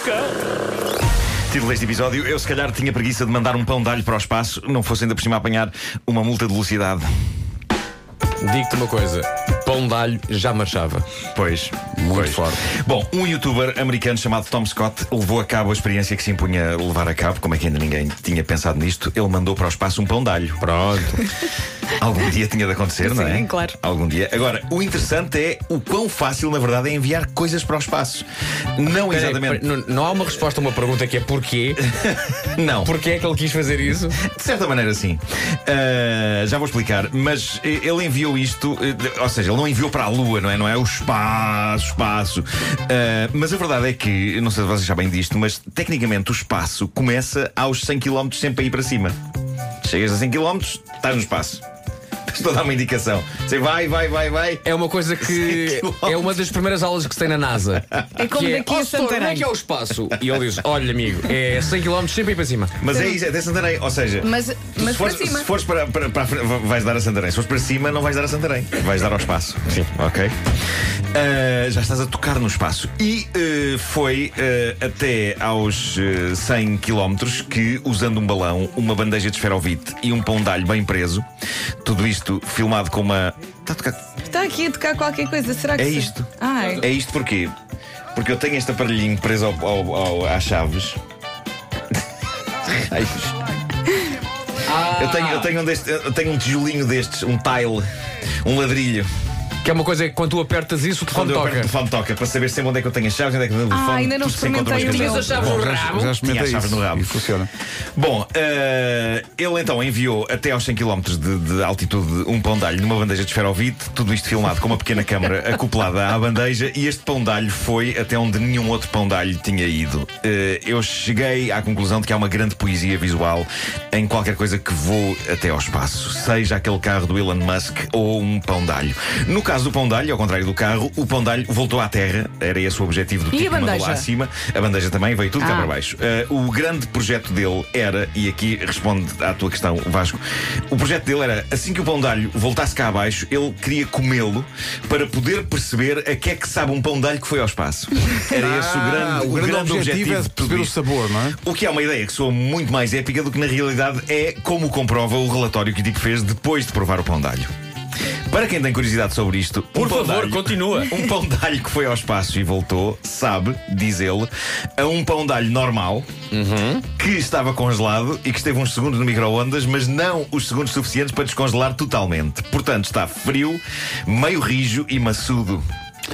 cão. Título deste episódio: Eu se calhar tinha preguiça de mandar um pão de alho para o espaço, não fosse ainda por cima apanhar uma multa de velocidade. Digo-te uma coisa: pão de alho já marchava. Pois, Muito pois. forte. Bom, um youtuber americano chamado Tom Scott levou a cabo a experiência que se impunha levar a cabo, como é que ainda ninguém tinha pensado nisto. Ele mandou para o espaço um pão de alho. Pronto. Algum dia tinha de acontecer, não é? Sim, claro. Algum dia. Agora, o interessante é o quão fácil, na verdade, é enviar coisas para o espaço. Não exatamente. Não, não há uma resposta a uma pergunta que é porquê? Não. Porquê é que ele quis fazer isso? De certa maneira, sim. Ah, já vou explicar. Mas ele enviou isto, eh, ou seja, ele não enviou para a Lua, não é? Não é o espaço, espaço. Ah, mas a verdade é que, não sei se vocês sabem disto, mas tecnicamente o espaço começa aos 100 km sempre a ir para cima. Chegas a 100 km, estás no espaço. Estou a dar uma indicação. Você vai, vai, vai, vai. É uma coisa que é uma das primeiras aulas que se tem na NASA. É como que daqui é, a "Oh, senhor, Onde é Santarém. que é o espaço? E ele diz: Olha, amigo, é 100 km sempre a ir para cima. Mas é isso, é até Santarém. Ou seja, Mas, mas se fores, para cima. se fores para, para, para a frente, vais dar a Santarém. Se fores para cima, não vais dar a Santarém. Vais dar ao espaço. Sim. Ok? Ah, já estás a tocar no espaço. E eh, foi eh, até aos eh, 100 km que, usando um balão, uma bandeja de esferovite e um pão de alho bem preso, tudo isto filmado com uma. Está a tocar. Está aqui a tocar qualquer coisa, será que É isto. Ai. É isto porquê? Porque eu tenho este aparelhinho preso ao, ao- ao- às chaves. Ai, eu tenho, eu, tenho um deste- eu tenho um tijolinho destes, um tile, um ladrilho. Que é uma coisa que quando tu apertas isso, o telefone Quando eu aperto toca. o telefone toca, para saber sempre onde é que eu tenho as chaves, onde é que eu tenho o telefone. ainda não experimentei o. Tinhas a chave no Já, rabo. já experimentei Tinha a chave isso no rabo. E funciona. Bom, eh, ele então enviou até aos 100 km de, de altitude um pão de alho numa bandeja de esferovite, tudo isto filmado com uma pequena câmara acoplada à bandeja, e este pão de alho foi até onde nenhum outro pão de alho tinha ido. Eh, eu cheguei à conclusão de que há uma grande poesia visual em qualquer coisa que voe até ao espaço, seja aquele carro do Elon Musk ou um pão de alho. No caso do pão de alho, ao contrário do carro, o pão de alho voltou à terra, era esse o objetivo do E tipo a que mandou lá bandeja? acima. A bandeja também veio tudo cá Ah. para baixo. Uh, o grande projeto dele era, e aqui responde à tua questão, Vasco, o projeto dele era, assim que o pão de alho voltasse cá abaixo, ele queria comê-lo para poder perceber a que é que sabe um pão de alho que foi ao espaço. Era esse o grande, Ah, o grande objetivo é de de tudo perceber o sabor, não é? O que é uma ideia que soa muito mais épica do que na realidade é como comprova o relatório que o tipo fez depois de provar o pão de alho. Para quem tem curiosidade sobre isto, Por um pão de favor, alho- continua. Um pão de alho que foi ao espaço e voltou, sabe, diz ele, a um pão de alho normal que estava congelado e que esteve uns segundos no micro-ondas, mas não os segundos suficientes para descongelar totalmente. Portanto, está frio, meio rijo e maçudo.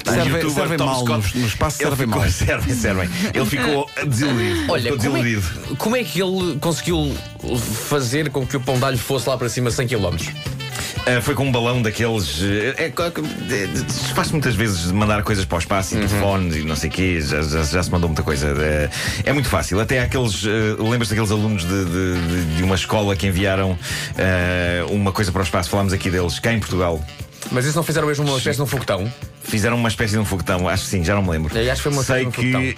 Servem- Tom mal Scott, no- no espaço, ele servem ficou- mal. Servem, servem. Ele ficou desiludido. Olha, ficou como é, desiludido. como é que ele conseguiu fazer com que o pão de alho fosse lá para cima 100 km? Ah, foi com um balão daqueles. eh, É, é, se faz muitas vezes mandar coisas para o espaço Uhum. e telefones e não sei o quê, já, já- já se mandou muita coisa. É, é muito fácil. Até aqueles. eh, Lembras daqueles alunos de, de- de- uma escola que enviaram eh, uma coisa para o espaço? Falámos aqui deles, cá em Portugal. Mas isso não fizeram mesmo uma espécie de um foguetão? Fizeram uma espécie de um foguetão, acho que sim, já não me lembro. É, acho que foi uma sei um que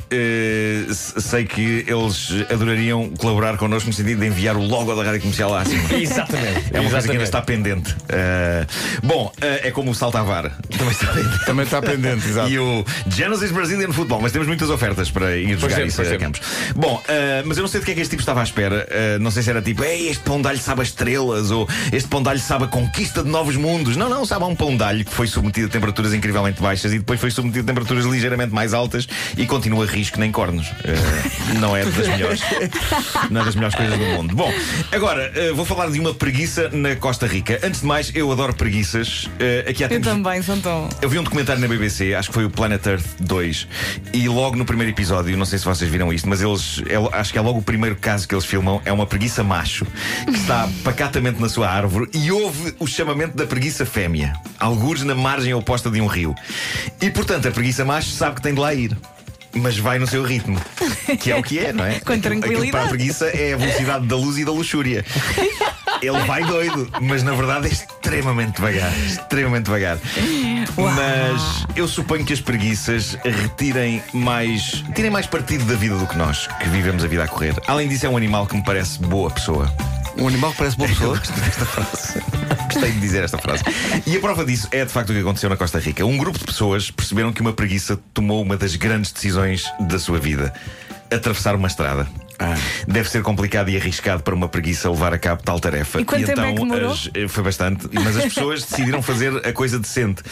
s- Sei que eles adorariam colaborar connosco no sentido de enviar o logo da rádio comercial lá acima. Exatamente. É uma coisa que ainda Exatamente. está pendente. Uh, bom, uh, é como o Saltavar. Também está pendente. Também está pendente, exato. E o Genesis Brazilian Football, mas temos muitas ofertas para ir jogar temos, isso a campos. Bom, uh, mas eu não sei de que é que este tipo estava à espera. Uh, não sei se era tipo, Ei, este pão de alho sabe a estrelas, ou este pão de alho sabe a conquista de novos mundos. Não, não, sabe a um pão de alho que foi submetido a temperaturas incrivelmente baixas e depois foi submetido a temperaturas ligeiramente mais altas e continua risco nem cornos. Uh, não é das melhores. Não é das melhores coisas do mundo. Bom, agora uh, vou falar de uma preguiça na Costa Rica. Antes de mais, eu adoro preguiças. Uh, aqui há Eu tempos- também, são tão. eu vi um documentário na BBC, acho que foi o Planet Earth 2, e logo no primeiro episódio, não sei se vocês viram isto, mas eles, é- acho que é logo o primeiro caso que eles filmam, é uma preguiça macho que está pacatamente na sua árvore e ouve o chamamento da preguiça fêmea, algures na margem oposta de um rio. E portanto, a preguiça macho sabe que tem de lá ir. Mas vai no seu ritmo, que é o que é, não é? Com Aquilo- aquilo tranquilidade. Para a preguiça é a velocidade da luz e da luxúria. Ele vai doido, mas na verdade é extremamente devagar. Extremamente devagar. Uau. Mas eu suponho que as preguiças retirem mais. tirem mais partido da vida do que nós, que vivemos a vida a correr. Além disso, é um animal que me parece boa pessoa. Um animal que parece boa pessoa. frase. Gostei de dizer esta frase. E a prova disso é de facto o que aconteceu na Costa Rica. Um grupo de pessoas perceberam que uma preguiça tomou uma das grandes decisões da sua vida: atravessar uma estrada. Ah. Deve ser complicado e arriscado para uma preguiça levar a cabo tal tarefa. E quanto tempo é que demorou? as- eh, foi bastante, mas as pessoas decidiram fazer a coisa decente.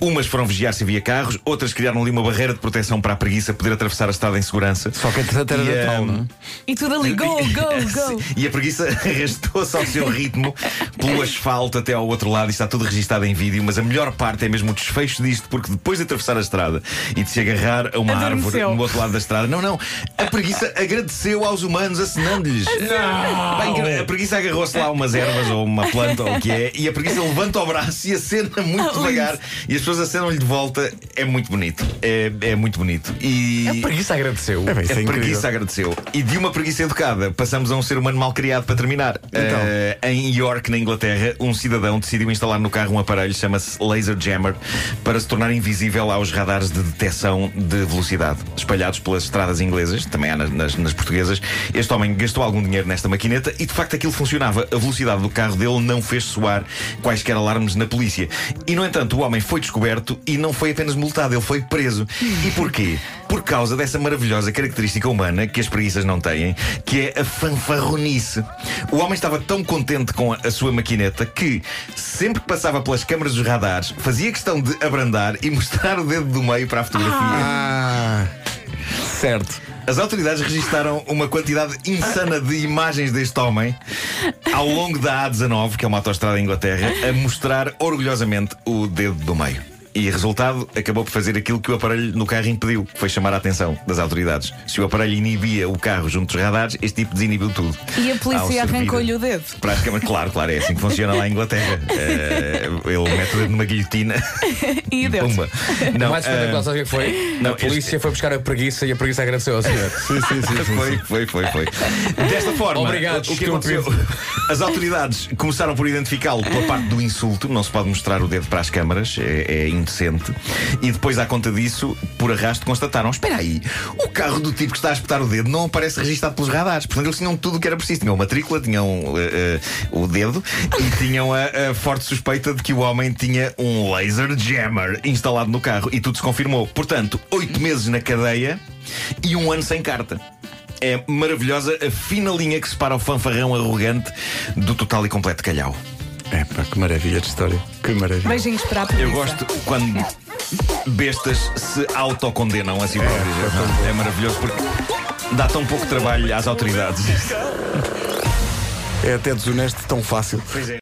Umas foram vigiar se havia carros, outras criaram ali uma barreira de proteção para a preguiça poder atravessar a estrada em segurança. Só que entretanto era E, Natal, ehm, não é? E tudo ali, go, go, go. E a preguiça arrastou-se ao seu ritmo pelo asfalto até ao outro lado e está tudo registado em vídeo. Mas a melhor parte é mesmo o desfecho disto, porque depois de atravessar a estrada e de se agarrar a uma Adormeceu. árvore no outro lado da estrada, não, não, a preguiça agradeceu aos humanos acenando-lhes. Bem, a preguiça agarrou-se lá a umas ervas ou uma planta ou o que é, e a preguiça levanta o braço e acena muito Ah, devagar e as pessoas acenam-lhe de volta. É muito bonito. É, é muito bonito. E. A preguiça agradeceu. É bem, é A incrível. preguiça agradeceu. E de uma preguiça educada, passamos a um ser humano mal criado para terminar. Eh, em York, na Inglaterra, um cidadão decidiu instalar no carro um aparelho, chama-se Laser Jammer, para se tornar invisível aos radares de detecção de velocidade, espalhados pelas estradas inglesas, também há nas, nas- nas portuguesas. Este homem gastou algum dinheiro nesta maquineta e de facto aquilo funcionava. A velocidade do carro dele não fez soar quaisquer alarmes na polícia. E no entanto, o homem foi descoberto e não foi apenas multado, ele foi preso. E porquê? Por causa dessa maravilhosa característica humana que as preguiças não têm, que é a fanfarronice. O homem estava tão contente com a, a sua maquineta que, sempre que passava pelas câmaras dos radares, fazia questão de abrandar e mostrar o dedo do meio para a fotografia. Ah, certo. As autoridades registaram uma quantidade insana de imagens deste homem ao longo da A19, que é uma autoestrada em Inglaterra, a mostrar orgulhosamente o dedo do meio. E resultado, acabou por fazer aquilo que o aparelho no carro impediu, que foi chamar a atenção das autoridades. Se o aparelho inibia o carro junto dos radares, este tipo desinibiu tudo. E a polícia arrancou-lhe o dedo. Praticamente, claro, claro, é assim que funciona lá em Inglaterra. Eh, ele mete o dedo numa guilhotina E deu. pumba. Não, Mais espetacular, eh, sabe o que é que foi? não, a polícia foi buscar a preguiça e a preguiça agradeceu ao senhor. Sim, sim, sim. sim, Foi, foi, foi, foi. Desta forma, Obrigado, o que aconteceu? As autoridades começaram por identificá-lo pela parte do insulto, não se pode mostrar o dedo para as câmaras, é, é indecente. E depois, à conta disso, por arrasto, constataram: espera aí, o carro do tipo que está a espetar o dedo não aparece registado pelos radares. Portanto, eles tinham tudo o que era preciso. Tinham a matrícula, tinham eh, eh, o dedo e tinham a, a forte suspeita de que o homem tinha um laser jammer instalado no carro. E tudo se confirmou. Portanto, oito meses na cadeia e um ano sem carta. É maravilhosa a fina linha que separa o fanfarrão arrogante do total e completo calhau. É pá, que maravilha de história. Que maravilha. Beijinhos para a polícia. Eu gosto quando bestas se autocondenam a si próprias. É, maravilhoso porque dá tão pouco trabalho às autoridades. É até desonesto, tão fácil. Pois é.